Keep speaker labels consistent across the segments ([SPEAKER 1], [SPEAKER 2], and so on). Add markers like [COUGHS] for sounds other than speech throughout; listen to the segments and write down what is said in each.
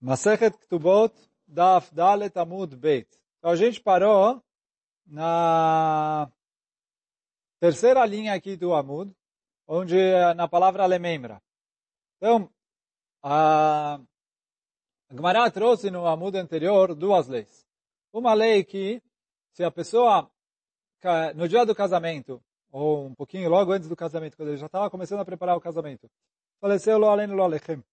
[SPEAKER 1] Masechet Ktubot Daf Dalet Amud Beit. Então a gente parou na terceira linha aqui do Amud, onde na palavra lemembra. Então, a Gemara trouxe no Amud anterior duas leis. Uma lei que, se a pessoa, no dia do casamento, ou um pouquinho logo antes do casamento, quando ele já estava começando a preparar o casamento, faleceu lo além lo alechem.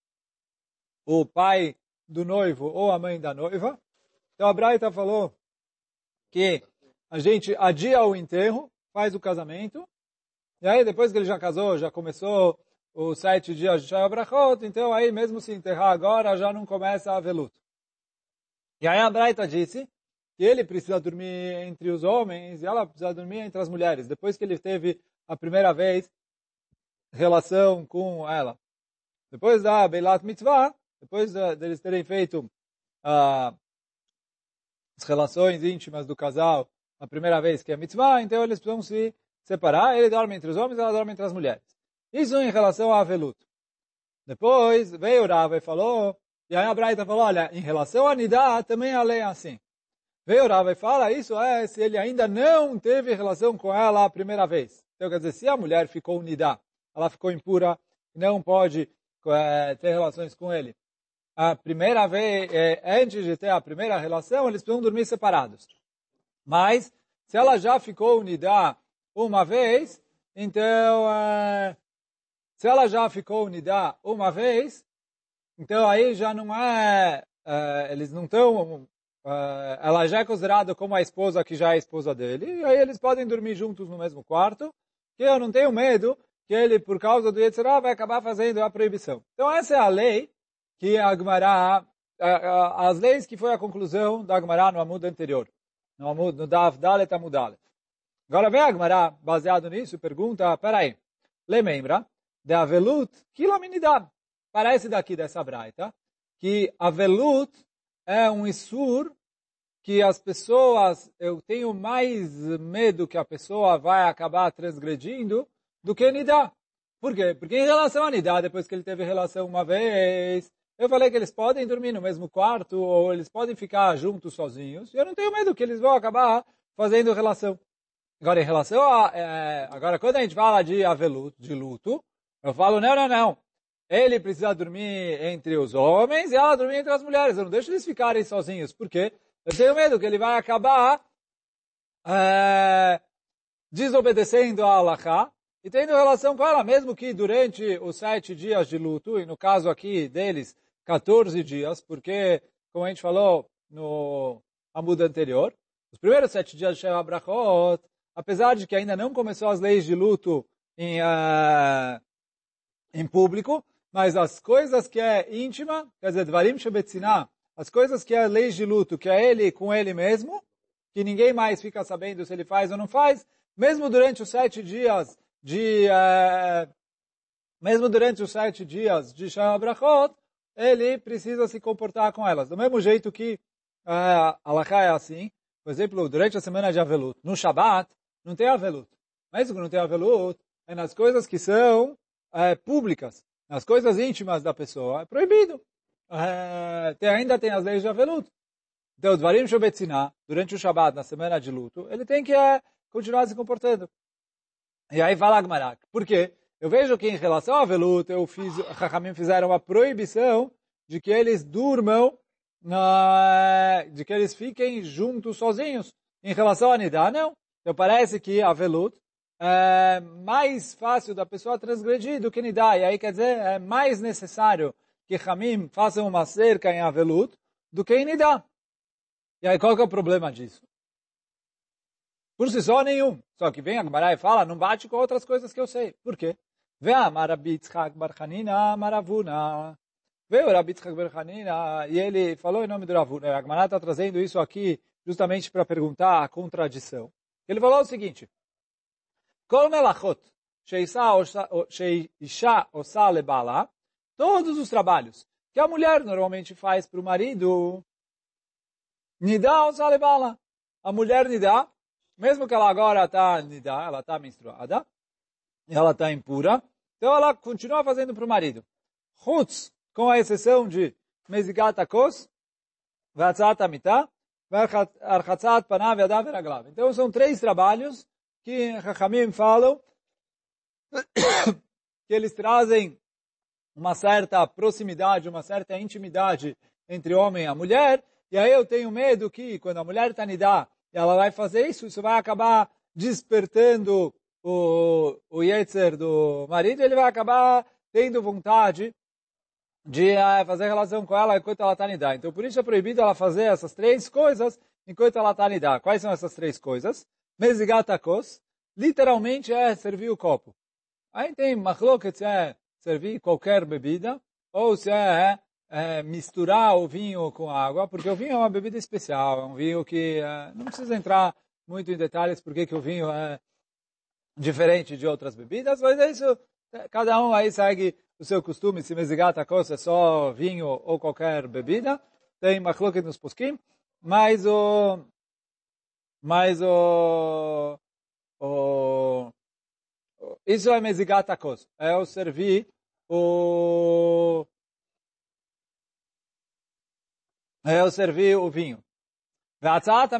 [SPEAKER 1] O pai do noivo ou a mãe da noiva. Então a Braita falou que a gente adia o enterro, faz o casamento, e aí depois que ele já casou, já começou os sete dias de Shaya Brachot, então aí mesmo se enterrar agora já não começa a haver luto. E aí a Braita disse que ele precisa dormir entre os homens e ela precisa dormir entre as mulheres. Depois que ele teve a primeira vez relação com ela. Depois da Beilat Mitzvah, depois deles terem feito uh, as relações íntimas do casal a primeira vez que é mitzvah, então eles precisam se separar, ele dorme entre os homens, ela dorme entre as mulheres. Isso em relação a aveluto. Depois veio Rava e falou, e aí a Braita falou, olha, em relação a Nidá, também a lei é assim. Veio Rava e fala, isso é se ele ainda não teve relação com ela a primeira vez. Então quer dizer, se a mulher ficou Nidá, ela ficou impura, não pode é, ter relações com ele a primeira vez, é, antes de ter a primeira relação, eles precisam dormir separados. Mas, se ela já ficou unida uma vez, então, é, se ela já ficou unida uma vez, então aí já não é, é eles não estão, é, ela já é considerada como a esposa que já é esposa dele, e aí eles podem dormir juntos no mesmo quarto, que eu não tenho medo que ele, por causa do Yetzirah, vai acabar fazendo a proibição. Então essa é a lei que a Gemara, as leis que foi a conclusão da Gemara no Amud anterior, no Amud, no Dav Dalet Amud. Agora vem a Gemara, baseado nisso, pergunta, peraí, lembra de Avelut Kilaminidab. Parece daqui dessa braita que Avelut é um Isur que as pessoas, eu tenho mais medo que a pessoa vai acabar transgredindo do que Nidá. Por quê? Porque em relação a Nidá, depois que ele teve relação uma vez, eu falei que eles podem dormir no mesmo quarto ou eles podem ficar juntos sozinhos. Eu não tenho medo que eles vão acabar fazendo relação. Agora, em relação a... É, agora, quando a gente fala de aveluto, de luto, eu falo, não, não, não. Ele precisa dormir entre os homens e ela dormir entre as mulheres. Eu não deixo eles ficarem sozinhos. Por quê? Eu tenho medo que ele vai acabar é, desobedecendo a Allah e tendo relação com ela, mesmo que durante os sete dias de luto, e no caso aqui deles, 14 dias, porque, como a gente falou no Amud anterior, os primeiros sete dias de Sheva Brachot, apesar de que ainda não começou as leis de luto em, uh, em público, mas as coisas que é íntima, quer dizer, Dvarim Shebetzinah, as coisas que é leis de luto, que é ele com ele mesmo, que ninguém mais fica sabendo se ele faz ou não faz, mesmo durante os sete dias de, uh, mesmo durante os sete dias de Brachot, ele precisa se comportar com elas. Do mesmo jeito que uh, a é assim, por exemplo, durante a semana de Avelut, no Shabat, não tem Avelut. Mas que não tem Avelut, é nas coisas que são uh, públicas, nas coisas íntimas da pessoa, é proibido. Uh, tem, ainda tem as leis de Avelut. Então, Dvarim Shobetzinah, durante o Shabat, na semana de luto, ele tem que uh, continuar se comportando. E aí fala Agmarak. Por quê? Eu vejo que em relação a Velut, eu fiz, Chachamim fizeram uma proibição de que eles durmam, na, de que eles fiquem juntos sozinhos. Em relação a Nidá, não. Então parece que a Velut é mais fácil da pessoa transgredir do que Nidá. E aí quer dizer, é mais necessário que Hamim façam uma cerca em Avelut do que em Nidá. E aí qual que é o problema disso? Por si só, nenhum. Só que vem a Gemara e fala, não bate com outras coisas que eu sei. Por quê? Ve'amar Rabbi Yitzchak Bar Hanina Maravuna. Veio Rabbi Yitzchak Bar Hanina e ele falou em nome do Ravuna. A Gemara está trazendo isso aqui justamente para perguntar a contradição. Ele falou o seguinte, Kol melachot sheisha osa lebala, todos os trabalhos que a mulher normalmente faz para o marido, nida osa lebala. A mulher nida, mesmo que ela agora está nida, ela está menstruada, ela está impura, então ela continua fazendo para o marido. Hutz, com a exceção de mezigat akos, vatzat amita, archatzat panav yadav veraglav. Então são três trabalhos que Chachamim falam [COUGHS] que eles trazem uma certa proximidade, uma certa intimidade entre homem e a mulher, e aí eu tenho medo que quando a mulher está nidá ela vai fazer isso, isso vai acabar despertando o, o Yetzer do marido, ele vai acabar tendo vontade de uh, fazer relação com ela enquanto ela está nidá. Então por isso é proibido ela fazer essas três coisas enquanto ela está nidá. Quais são essas três coisas? Mezigatakos, literalmente é servir o copo. Aí tem machloket, é servir qualquer bebida, ou se é, é, misturar o vinho com água, porque o vinho é uma bebida especial, é um vinho que é, não precisa entrar muito em detalhes porque que o vinho é diferente de outras bebidas, mas é isso, cada um aí segue o seu costume, se mesigata coisa é só vinho ou qualquer bebida, tem machloket nos poskim, mas o mas o, o isso é mesigata coisa, é o servir o é eu servir o vinho. Ve'atzat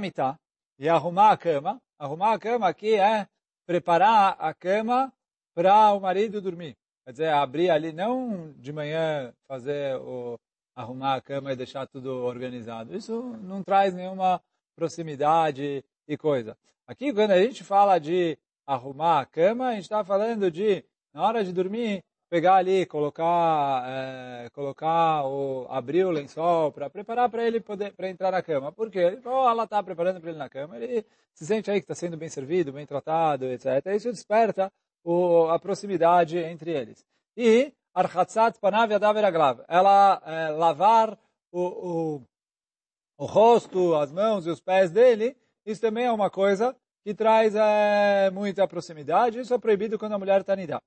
[SPEAKER 1] e arrumar a cama. Arrumar a cama aqui é preparar a cama para o marido dormir. Quer dizer, abrir ali, não de manhã fazer o arrumar a cama e deixar tudo organizado. Isso não traz nenhuma proximidade e coisa. Aqui, quando a gente fala de arrumar a cama, a gente está falando de, na hora de dormir, pegar ali, colocar, é, colocar o, abrir o lençol para preparar para ele poder para entrar na cama. Por quê? Ele, oh, ela está preparando para ele na cama. Ele se sente aí que está sendo bem servido, bem tratado, etc. Isso desperta o, a proximidade entre eles. E archatzat panav yadav eraglav. Ela é, lavar o, o, o rosto, as mãos e os pés dele. Isso também é uma coisa que traz é, muita proximidade. Isso é proibido quando a mulher está nidá.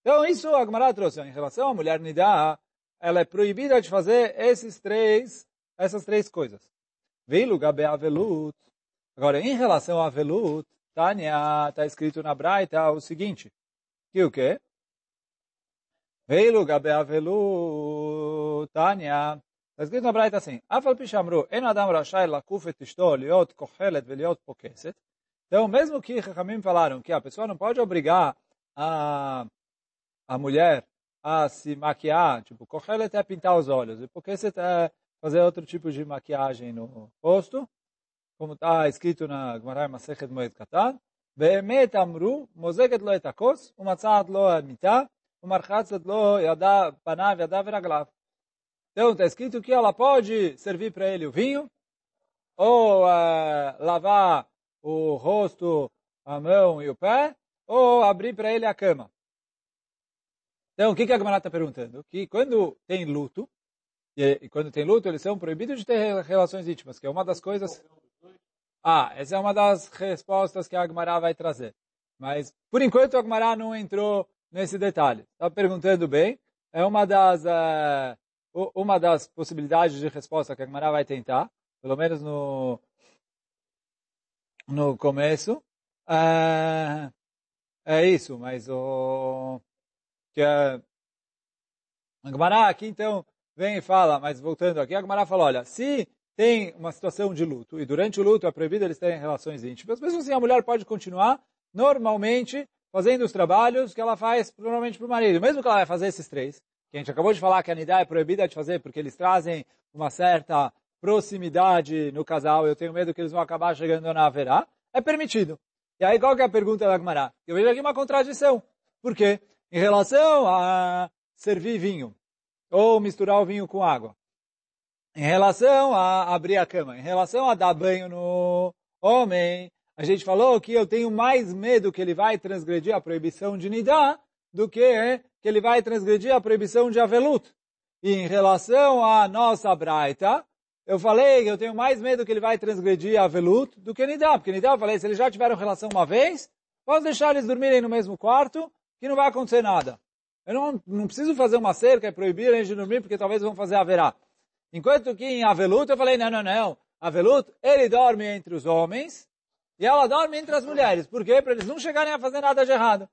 [SPEAKER 1] Então, isso a Gemara trouxe. Em relação à mulher nidá, ela é proibida de fazer esses três, essas três coisas. Veilu gabe avelut. Agora, em relação a avelut, Tânia, está escrito na Braita o seguinte, que o quê? Veilu gabe avelut, Tânia, está escrito na Braita assim, Afal rashai lakuf et ishto, liot kochelet veliot pokeset. Então, mesmo que Chachamim falaram que a pessoa não pode obrigar a a mulher a se maquiar, tipo, kohelet é pintar os olhos, e porque você é fazer outro tipo de maquiagem no rosto, como está escrito na Gemara Masechet Moed Katan, באמת אמרו, מוזגת לו את הכוס, ומצעת לו המיטה, ומרחצת לו ידה, פניו, ידה ורגליו. Então, está escrito que ela pode servir para ele o vinho, ou uh, lavar o rosto, a mão e o pé, ou abrir para ele a cama. Então, o que, que a Gemara está perguntando? Que quando tem luto, e, quando tem luto, eles são proibidos de ter relações íntimas, que é uma das coisas... Ah, essa é uma das respostas que a Gemara vai trazer. Mas, por enquanto, a Gemara não entrou nesse detalhe. Está perguntando bem. É uma das, uh, uma das possibilidades de resposta que a Gemara vai tentar, pelo menos no, no começo. Uh, é isso, mas o que a Gemara aqui então vem e fala, mas voltando aqui, a Gemara fala, olha, se tem uma situação de luto e durante o luto é proibido eles terem relações íntimas, mesmo assim a mulher pode continuar normalmente fazendo os trabalhos que ela faz normalmente para o marido, mesmo que ela vai fazer esses três, que a gente acabou de falar que a nidá é proibida de fazer porque eles trazem uma certa proximidade no casal, eu tenho medo que eles vão acabar chegando na haverá, é permitido. E aí qual que é a pergunta da Gemara? Eu vejo aqui uma contradição. Por quê? Em relação a servir vinho, ou misturar o vinho com água. Em relação a abrir a cama, em relação a dar banho no homem, a gente falou que eu tenho mais medo que ele vai transgredir a proibição de nidá do que que ele vai transgredir a proibição de avelut. E em relação à nossa braita, eu falei que eu tenho mais medo que ele vai transgredir a avelut do que nidá, porque nidá eu falei, se eles já tiveram relação uma vez, posso deixar eles dormirem no mesmo quarto, que não vai acontecer nada. Eu não, não preciso fazer uma cerca e proibir eles de dormir, porque talvez vão fazer haverá. Enquanto que em Avelut eu falei, não, não, não. Avelut, ele dorme entre os homens e ela dorme entre as mulheres. Por quê? Para eles não chegarem a fazer nada de errado.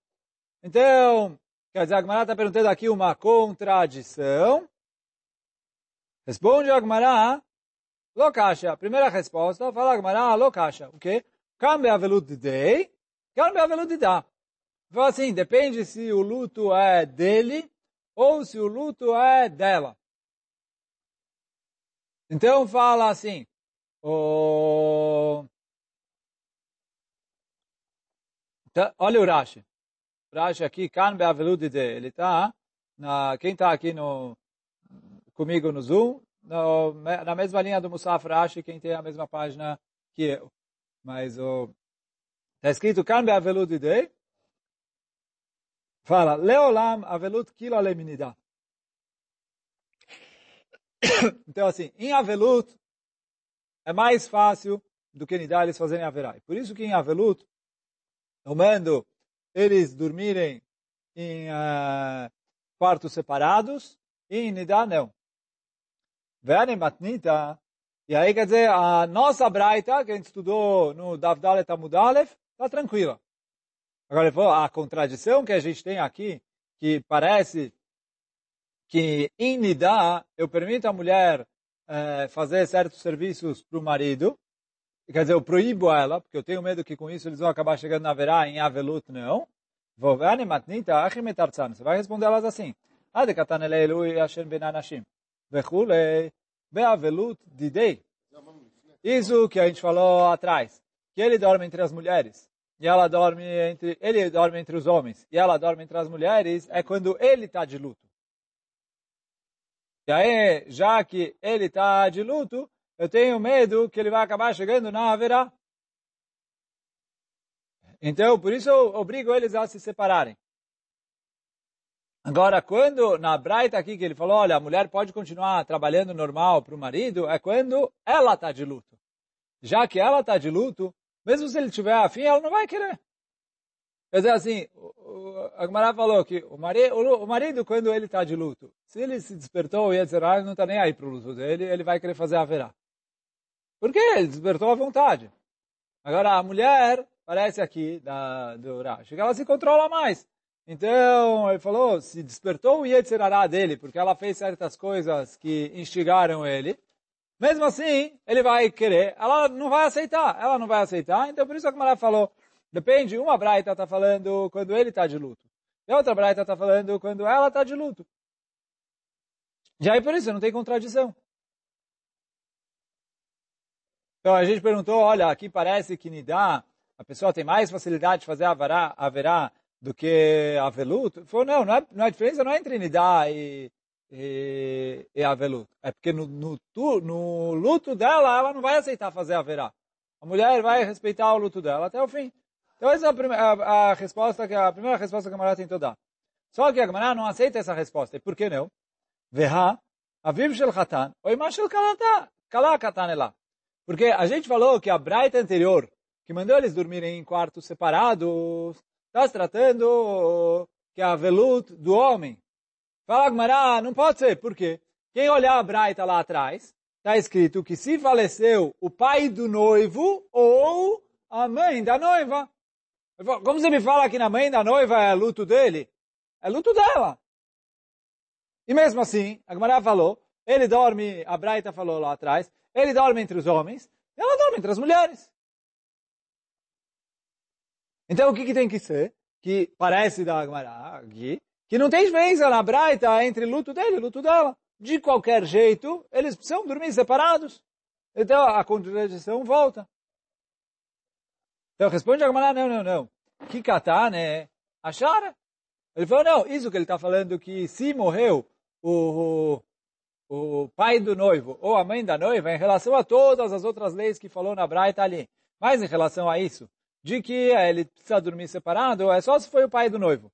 [SPEAKER 1] Então, quer dizer, a Gemara está perguntando aqui uma contradição. Responde a Gmará, Lokasha. Primeira resposta, fala a Gmará, Lokasha. O quê? Veludo de dei, veludo de dá. Fala assim, depende se o luto é dele ou se o luto é dela. Então fala assim, o... Tá, olha o Rashi. O Rashi aqui, Kan Beaveludide, ele está, na, quem está aqui no, comigo no Zoom, no, na mesma linha do Musaf Rashi, quem tem a mesma página que eu. Mas está escrito Kan Beaveludide, fala, Leolam Avelut Kila Leminida. Então, assim, em Avelut, é mais fácil do que Nidá eles fazerem Averai. Por isso que em Avelut, eu mando eles dormirem em uh, quartos separados, e em Nidá não. Vem Matnita, e aí quer dizer, a nossa Braita, que a gente estudou no Davdalet Amudalef, está tranquila. Agora, a contradição que a gente tem aqui, que parece que em Nidá eu permito à mulher é, fazer certos serviços para o marido, quer dizer, eu proíbo ela, porque eu tenho medo que com isso eles vão acabar chegando na verá em Avelut, não. Você vai responder elas assim. Isso que a gente falou atrás, que ele dorme entre as mulheres e ela dorme entre ele dorme entre os homens e ela dorme entre as mulheres é quando ele está de luto. E aí, já que ele está de luto, eu tenho medo que ele vai acabar chegando na haverá. Então, por isso eu obrigo eles a se separarem. Agora, quando, na Braita aqui, que ele falou, olha, a mulher pode continuar trabalhando normal para o marido, é quando ela está de luto. Já que ela está de luto, mesmo se ele tiver afim, ela não vai querer. Quer dizer assim, a Gemara falou que o marido, o marido, quando ele está de luto, se ele se despertou e etc., ele não está nem aí para o luto dele, ele vai querer fazer a verá. Por quê? Ele despertou à vontade. Agora, a mulher, parece aqui, da, do Rashi, que ela se controla mais. Então, ele falou, se despertou o Yetzirará dele, porque ela fez certas coisas que instigaram ele, mesmo assim, ele vai querer, ela não vai aceitar, ela não vai aceitar, então por isso a Gemara falou, Depende, uma braita está falando quando ele está de luto. E a outra braita está falando quando ela está de luto. Já é por isso, não tem contradição. Então a gente perguntou, olha, aqui parece que Nidá, a pessoa tem mais facilidade de fazer avará, haverá do que avelut. Falou, não, não é, não é diferença não é entre Nidá e, e, e avelut. É porque no, no, no luto dela, ela não vai aceitar fazer haverá. A mulher vai respeitar o luto dela até o fim. Então essa é a, a, a resposta que a primeira resposta que a Gemara tentou dar. Só que a Gemara não aceita essa resposta. E por que não? Veha, aviv shel chatan, oima shel kalá katan elá. Porque a gente falou que a Braita anterior, que mandou eles dormirem em quartos separados, está tratando que a velut do homem. Fala Gemara, não pode ser. Por quê? Quem olhar a Braita lá atrás, está escrito que se faleceu o pai do noivo ou a mãe da noiva. Como você me fala que na mãe da noiva é luto dele? É luto dela. E mesmo assim, a Gemara falou, ele dorme, a Braita falou lá atrás, ele dorme entre os homens, ela dorme entre as mulheres. Então o que, que tem que ser? Que parece da Gemara aqui, que não tem diferença na Braita entre luto dele e luto dela. De qualquer jeito, eles precisam dormir separados. Então a contradição volta. Então responde a Gamara, não, não, não. Que né? Achara? Ele falou, não, isso que ele está falando, que se morreu o, o, o, pai do noivo ou a mãe da noiva, em relação a todas as outras leis que falou na Braita ali, mas em relação a isso, de que ele precisa dormir separado, é só se foi o pai do noivo.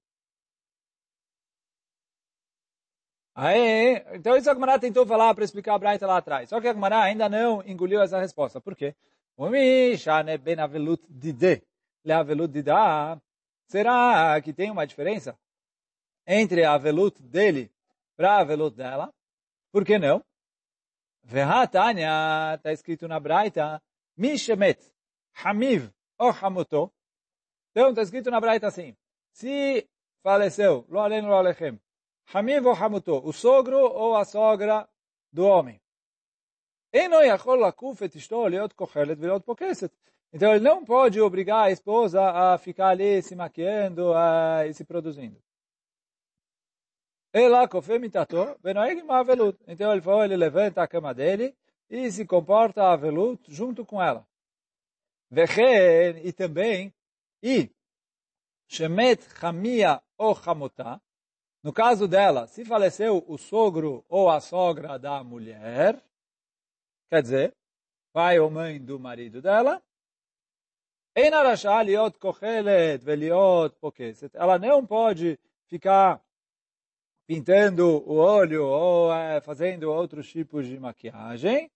[SPEAKER 1] Aí, então isso a Gemara tentou falar para explicar a Braita lá atrás. Só que a Gemara ainda não engoliu essa resposta. Por quê? Será que tem uma diferença entre a velut dele para a velut dela? Por que não? Vehatanya, está escrito na Braita, Mishemet, Hamiv ou. Então está escrito na Braita assim, se faleceu, lo aleno lo alechem, Hamiv ou Hamuto, o sogro ou a sogra do homem. Então ele não pode obrigar a esposa a ficar ali se maquiando uh, e se produzindo. Então ele falou, ele levanta a cama dele e se comporta a velut junto com ela. Vechen, e também, e shemet chamia ou chamotá, no caso dela, se faleceu o sogro ou a sogra da mulher, quer dizer, pai ou mãe do marido dela, ela não pode ficar pintando o olho ou é, fazendo outros tipos de maquiagem.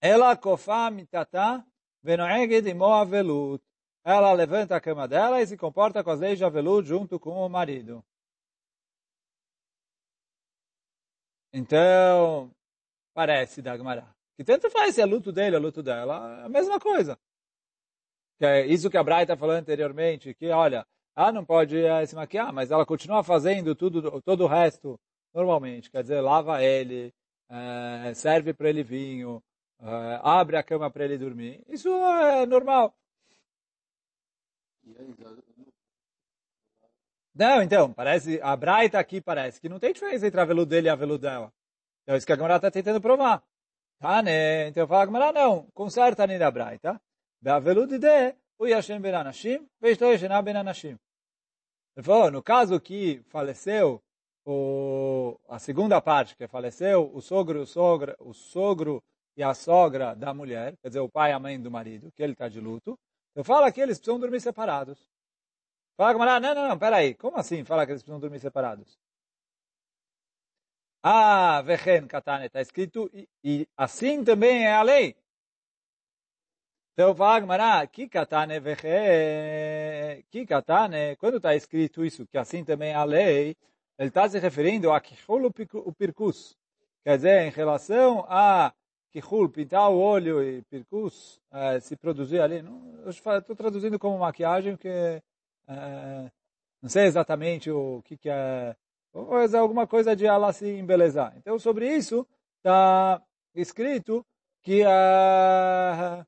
[SPEAKER 1] Ela kofa mitata venoeged imo avelut. Ela levanta a cama dela e se comporta com as leis de avelut junto com o marido. Então, parece Dagmará. Que tanto faz se é luto dele ou luto dela, é a mesma coisa. Que é isso que a Braita falou anteriormente, que olha, ela não pode é, se maquiar, mas ela continua fazendo tudo, todo o resto normalmente. Quer dizer, lava ele, é, serve para ele vinho, é, abre a cama para ele dormir. Isso é normal. Não, então, parece, a Braita aqui parece que não tem diferença entre a veludo dele e a veludo dela. Então, isso que a Gamara está tentando provar. Tá, né? Então, fala a Gamara, não, conserta nem da Braita. Da veludo de, o Yashem ben Anashim, vejo Yashem ben Anashim. Ele falou, no caso que faleceu o, a segunda parte, que faleceu o sogro, o sogro, o sogro e a sogra da mulher, quer dizer, o pai e a mãe do marido, que ele está de luto, eu falo que eles precisam dormir separados. Fala com não, não, não, peraí, como assim fala que eles precisam dormir separados? Ah, vechen katane, está escrito, e, e assim também é a lei. Então fala Gmará, que katane veche, que katane, quando está escrito isso, que assim também é a lei, ele está se referindo a kihul o pirkus. Quer dizer, em relação a kihul, pintar o olho e pirkus, eh, se produzir ali. Não, eu estou traduzindo como maquiagem, porque eh, não sei exatamente o que, que é, mas alguma coisa de ela se embelezar. Então, sobre isso, está escrito que uh,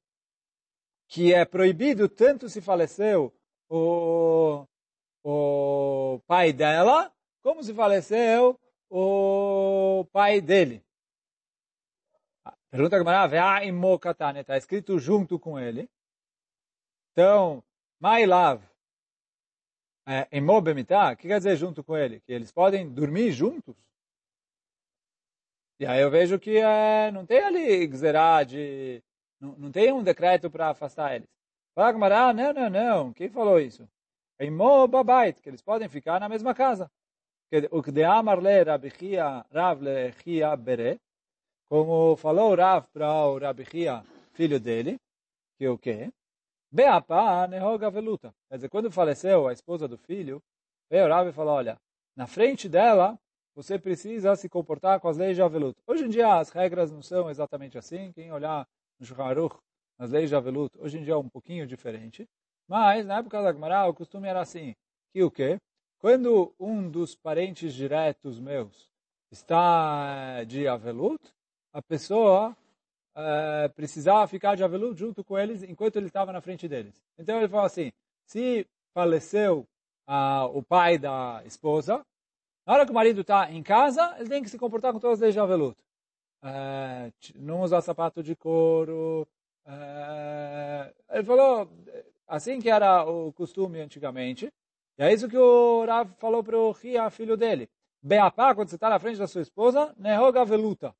[SPEAKER 1] que é proibido tanto se faleceu o, o pai dela, como se faleceu o pai dele. Pergunta que Gamara, imokatane, está escrito junto com ele. Então, my love, é, o que quer dizer junto com ele? Que eles podem dormir juntos? E aí eu vejo que é, não tem ali gzerá de não, não tem um decreto para afastar eles. Fala Gamara, não, não, não. Quem falou isso? Em Mobabait, que eles podem ficar na mesma casa. O que de Amarle Rabihia Rav Lechia Bere, como falou Rav para o Rabihia, filho dele, que o quê? Beapa nehoga veluta. Quer dizer, quando faleceu a esposa do filho, veio o Rav e falou, olha, na frente dela, você precisa se comportar com as leis de Avelut. Hoje em dia as regras não são exatamente assim. Quem olhar no Shulchan nas leis de Avelut, hoje em dia é um pouquinho diferente. Mas, na época da Gemara, o costume era assim, que o quê? Quando um dos parentes diretos meus está de Avelut, a pessoa é, precisava ficar de Avelut junto com eles enquanto ele estava na frente deles. Então ele falou assim, se faleceu ah, o pai da esposa, na hora que o marido está em casa, ele tem que se comportar com todas as leis de Avelut é, não usar sapato de couro. É, ele falou assim que era o costume antigamente. E é isso que o Rav falou para o Ria, filho dele. Beapá, quando você está na frente da sua esposa, nehoga veluta.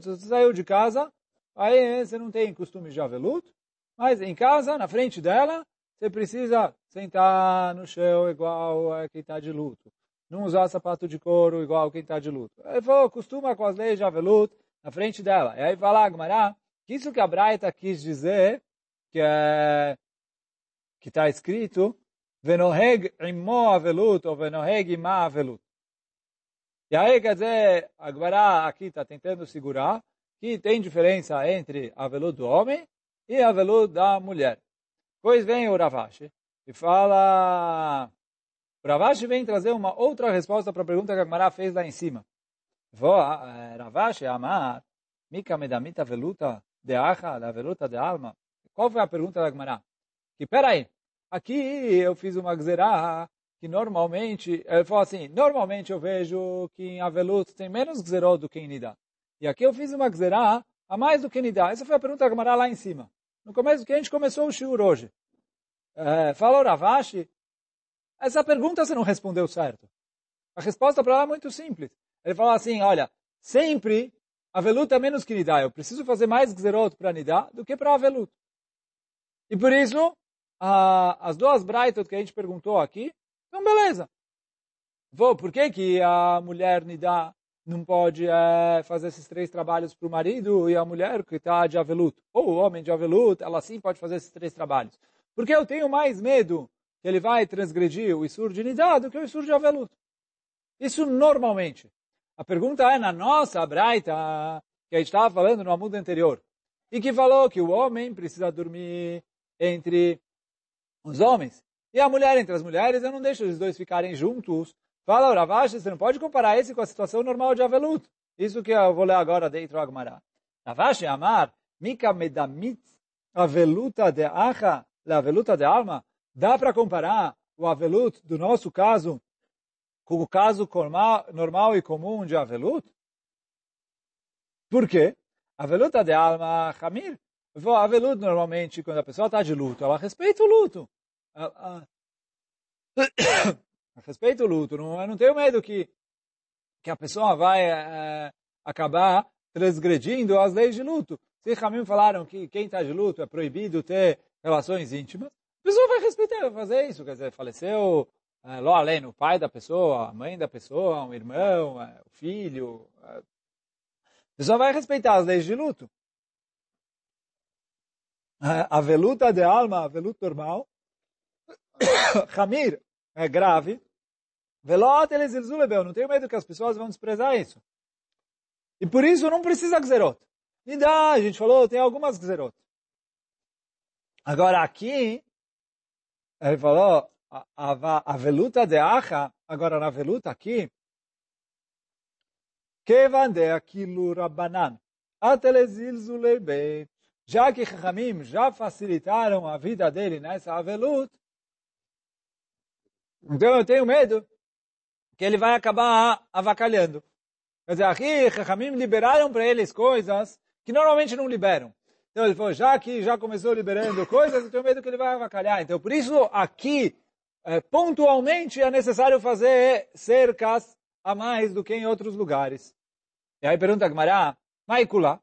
[SPEAKER 1] Você saiu de casa, aí você não tem costume de aveluto, mas em casa, na frente dela, você precisa sentar no chão igual a quem está de luto não usar sapato de couro igual quem está de luto. Ele falou, costuma com as leis de aveluto na frente dela. E aí fala Agmará, que isso que a Braita quis dizer, que é, que está escrito, venoheg imo avelut, ou venoheg ima avelut. E aí, quer dizer, Agmará aqui está tentando segurar que tem diferença entre avelut do homem e avelut da mulher. Pois vem o Ravashi e fala Ravashi vem trazer uma outra resposta para a pergunta que a Gemara fez lá em cima. Ravashi Amar, Mika Medamita Veluta de Acha, la Veluta de Alma. Qual foi a pergunta da Gemara? Que, peraí, aqui eu fiz uma gzerá que normalmente, ele falou assim, normalmente eu vejo que em Avelut tem menos gzerot do que em Nidá. E aqui eu fiz uma gzerá a mais do que Nidá. Essa foi a pergunta da Gemara lá em cima. No começo que a gente começou o shiur hoje. É, falou Ravashi, essa pergunta você não respondeu certo. A resposta para ela é muito simples. Ele falou assim, olha, sempre Avelut é menos que Nidá. Eu preciso fazer mais Gzerot para Nidá do que para Avelut. E por isso, a, as duas Braitot que a gente perguntou aqui, então beleza. Vou, por que, que a mulher Nidá não pode é, fazer esses três trabalhos para o marido e a mulher que está de Avelut? Ou o homem de Avelut, ela sim pode fazer esses três trabalhos. Porque eu tenho mais medo que ele vai transgredir o Isur de Nidá do que o Isur de Avelut. Isso normalmente. A pergunta é na nossa Braita, que a gente estava falando no amudo anterior, e que falou que o homem precisa dormir entre os homens e a mulher entre as mulheres, eu não deixo os dois ficarem juntos. Fala, Ravashi, você não pode comparar esse com a situação normal de Avelut. Isso que eu vou ler agora dentro do Agmará. Ravashi Amar, Mika Medamit Aveluta de Acha, a Aveluta de Alma. Dá para comparar o Avelut do nosso caso com o caso normal e comum de Avelut? Por quê? Aveluta de alma Hamir. Avelut, normalmente, quando a pessoa está de luto, ela respeita o luto. Ela, [COUGHS] respeita o luto. Não, eu não tenho medo que, que a pessoa vai é, acabar transgredindo as leis de luto. Se Hamim falaram que quem está de luto é proibido ter relações íntimas, a pessoa vai respeitar, vai fazer isso. Quer dizer, faleceu é, além, o pai da pessoa, a mãe da pessoa, um irmão, é, o filho. É. A pessoa vai respeitar as leis de luto. A veluta de alma, a veluta normal. [COUGHS] Hamir é grave. Velot eles não tenho medo que as pessoas vão desprezar isso. E por isso não precisa gzerot. E dá, a gente falou, tem algumas gzerot. Agora aqui, ele falou, a, a, a veluta de acha, agora na veluta aqui, Kevan de aquilo Rabbanan, atelezilzulei bem, já que Chachamim já facilitaram a vida dele nessa avelut, então eu tenho medo que ele vai acabar avacalhando. Quer dizer, aqui Chachamim liberaram para eles coisas que normalmente não liberam. Então ele falou, já que já começou liberando coisas, eu tenho medo que ele vai avacalhar. Então por isso aqui é, pontualmente é necessário fazer cercas a mais do que em outros lugares. E aí pergunta a Gmará, Maikula,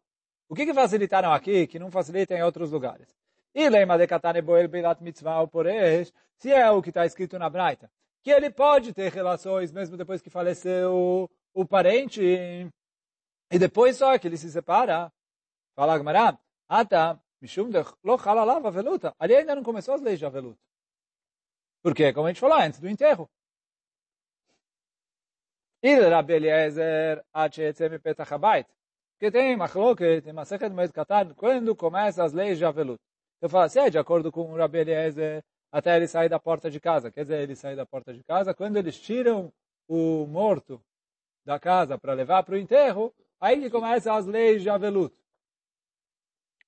[SPEAKER 1] o que, que facilitaram aqui que não facilitam em outros lugares? E lema de boel beilat mitzvah poresh, se é o que está escrito na Braita, que ele pode ter relações mesmo depois que faleceu o, parente, e depois só que ele se separa. Fala Gmará, ata, mishum lo halalav aveluta. Ali ainda não começou as leis de aveluta. Porque, como a gente falou, antes do enterro. Rabbi Eliezer, Petach. Porque tem machloket, tem Masechet Moed Katan, quando começa as leis de Avelut. Eu falo assim, é de acordo com o Rabbi Eliezer, até ele sair da porta de casa. Quer dizer, ele sair da porta de casa, quando eles tiram o morto da casa para levar para o enterro, aí que começam as leis de Avelut.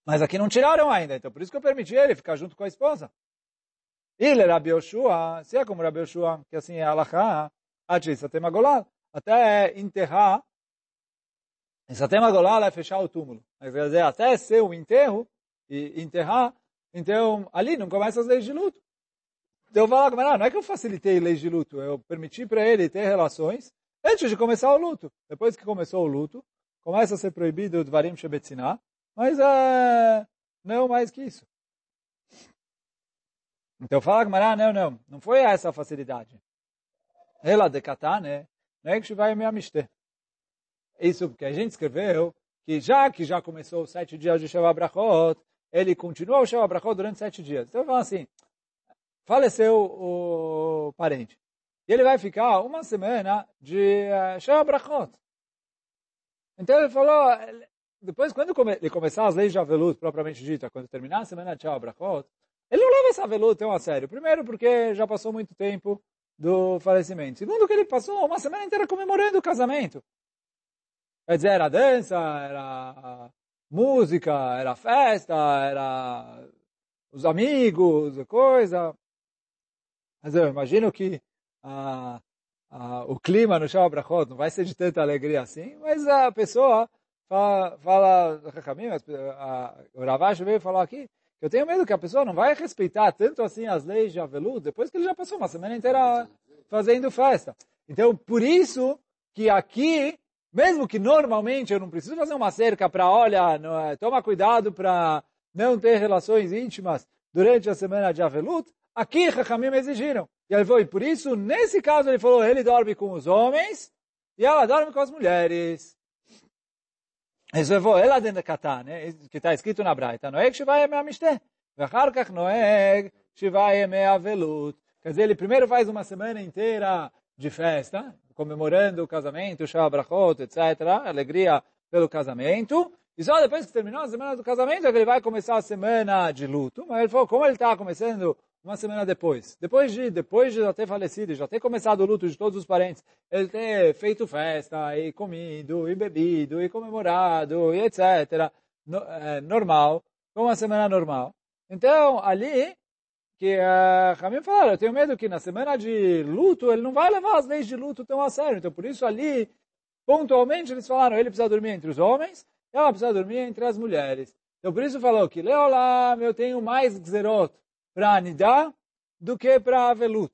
[SPEAKER 1] Mas aqui não tiraram ainda, então por isso que eu permiti ele ficar junto com a esposa. Ele, Rabi Yoshua, se é como Rabi Yoshua, que assim é Alaha, até enterrar, Satem Golal é fechar o túmulo. Quer dizer, até ser o enterro e enterrar, então ali não começa as leis de luto. Então eu falo, não é que eu facilitei leis de luto, eu permiti para ele ter relações antes de começar o luto. Depois que começou o luto, começa a ser proibido o Dvarim Shebetzinah, mas é, não mais que isso. Então fala Gmará, não, não, não foi essa a facilidade. Ela de Katane, não é que vai me amistar. Isso porque a gente escreveu que já que já começou os sete dias de Sheva Brachot, ele continua o Sheva Brachot durante sete dias. Então fala assim, faleceu o parente. E ele vai ficar uma semana de uh, Sheva Brachot. Então ele falou, depois quando ele começar as leis de Avelut, propriamente dita, quando terminar a semana de Sheva Brachot, ele não leva essa veluta tão a sério. Primeiro, porque já passou muito tempo do falecimento. Segundo, que ele passou uma semana inteira comemorando o casamento. Quer dizer, era dança, era música, era festa, era os amigos, coisa. Mas eu imagino que ah, ah, o clima no Shabbat Brachot não vai ser de tanta alegria assim, mas a pessoa fala, fala o Ravash veio falar aqui, que eu tenho medo que a pessoa não vai respeitar tanto assim as leis de Avelu, depois que ele já passou uma semana inteira fazendo festa. Então, por isso que aqui, mesmo que normalmente eu não preciso fazer uma cerca para, olha, não é, toma cuidado para não ter relações íntimas durante a semana de Avelut, aqui Rahamim exigiram. E ele foi, por isso, nesse caso ele falou, ele dorme com os homens e ela dorme com as mulheres. Isso foi ela dentro da Katá, né? que está escrito na Braita. Noeg Shivai Yemei Amishté. Vachar Avelut. Quer dizer, ele primeiro faz uma semana inteira de festa, comemorando o casamento, Shabbat Brachot, etc., alegria pelo casamento, e só depois que terminou a semana do casamento é que ele vai começar a semana de luto. Mas ele falou, como ele está começando uma semana depois. Depois de, depois de já ter falecido, já ter começado o luto de todos os parentes, ele ter feito festa, e comido, e bebido, e comemorado, e etc. No, é, normal, como uma semana normal. Então, ali, que a Ramim falaram, eu tenho medo que na semana de luto, ele não vai levar as leis de luto tão a sério. Então, por isso ali, pontualmente, eles falaram, ele precisa dormir entre os homens, ela precisa dormir entre as mulheres. Então, por isso falou que, Leolam, eu tenho mais Gzerot, para Anidá do que para Avelut.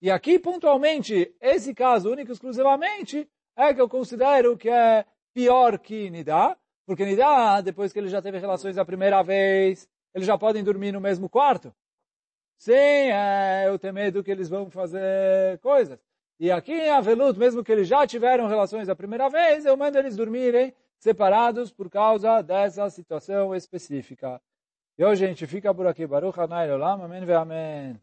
[SPEAKER 1] E aqui, pontualmente, esse caso, único e exclusivamente, é que eu considero que é pior que Nidá, porque Nidá, depois que ele já teve relações a primeira vez, eles já podem dormir no mesmo quarto. Sim, é, eu tenho medo que eles vão fazer coisas. E aqui em Avelut, mesmo que eles já tiveram relações a primeira vez, eu mando eles dormirem separados por causa dessa situação específica. E hoje a gente fica por aqui. Baruch Hanai Olam. Amém ve Amém.